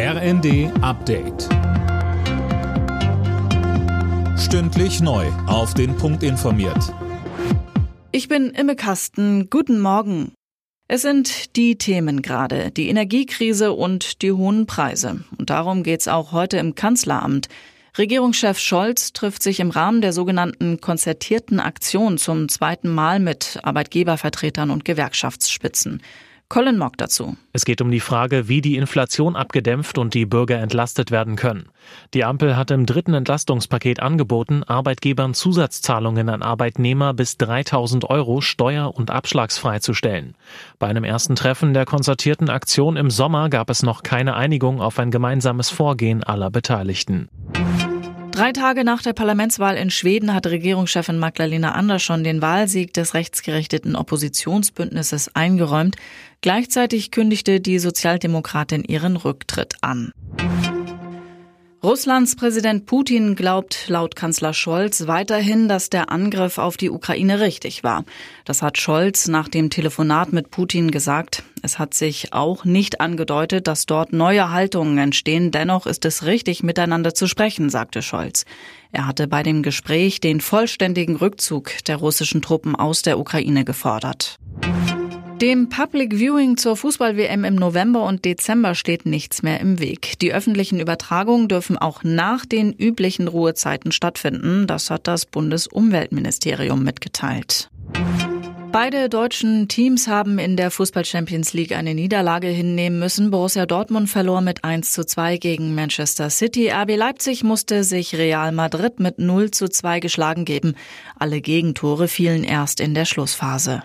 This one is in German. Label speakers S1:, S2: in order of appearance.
S1: RND Update. Stündlich neu. Auf den Punkt informiert.
S2: Ich bin Imme Kasten. Guten Morgen. Es sind die Themen gerade, die Energiekrise und die hohen Preise. Und darum geht's auch heute im Kanzleramt. Regierungschef Scholz trifft sich im Rahmen der sogenannten konzertierten Aktion zum zweiten Mal mit Arbeitgebervertretern und Gewerkschaftsspitzen. Colin Mock dazu.
S3: Es geht um die Frage, wie die Inflation abgedämpft und die Bürger entlastet werden können. Die Ampel hat im dritten Entlastungspaket angeboten, Arbeitgebern Zusatzzahlungen an Arbeitnehmer bis 3000 Euro steuer- und abschlagsfrei zu stellen. Bei einem ersten Treffen der konzertierten Aktion im Sommer gab es noch keine Einigung auf ein gemeinsames Vorgehen aller Beteiligten.
S2: Drei Tage nach der Parlamentswahl in Schweden hat Regierungschefin Magdalena Andersson den Wahlsieg des rechtsgerichteten Oppositionsbündnisses eingeräumt. Gleichzeitig kündigte die Sozialdemokratin ihren Rücktritt an. Russlands Präsident Putin glaubt laut Kanzler Scholz weiterhin, dass der Angriff auf die Ukraine richtig war. Das hat Scholz nach dem Telefonat mit Putin gesagt. Es hat sich auch nicht angedeutet, dass dort neue Haltungen entstehen. Dennoch ist es richtig, miteinander zu sprechen, sagte Scholz. Er hatte bei dem Gespräch den vollständigen Rückzug der russischen Truppen aus der Ukraine gefordert. Dem Public Viewing zur Fußball-WM im November und Dezember steht nichts mehr im Weg. Die öffentlichen Übertragungen dürfen auch nach den üblichen Ruhezeiten stattfinden. Das hat das Bundesumweltministerium mitgeteilt. Beide deutschen Teams haben in der Fußball Champions League eine Niederlage hinnehmen müssen. Borussia Dortmund verlor mit 1 zu 2 gegen Manchester City. RB Leipzig musste sich Real Madrid mit 0 zu 2 geschlagen geben. Alle Gegentore fielen erst in der Schlussphase.